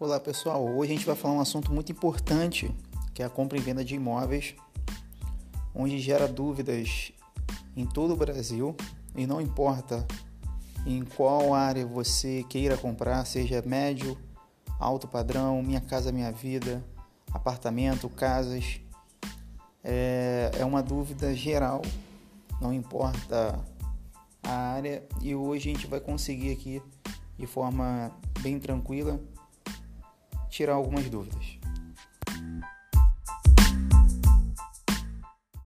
Olá pessoal, hoje a gente vai falar um assunto muito importante que é a compra e venda de imóveis, onde gera dúvidas em todo o Brasil e não importa em qual área você queira comprar, seja médio, alto padrão, minha casa, minha vida, apartamento, casas, é, é uma dúvida geral, não importa a área. E hoje a gente vai conseguir aqui de forma bem tranquila tirar algumas dúvidas.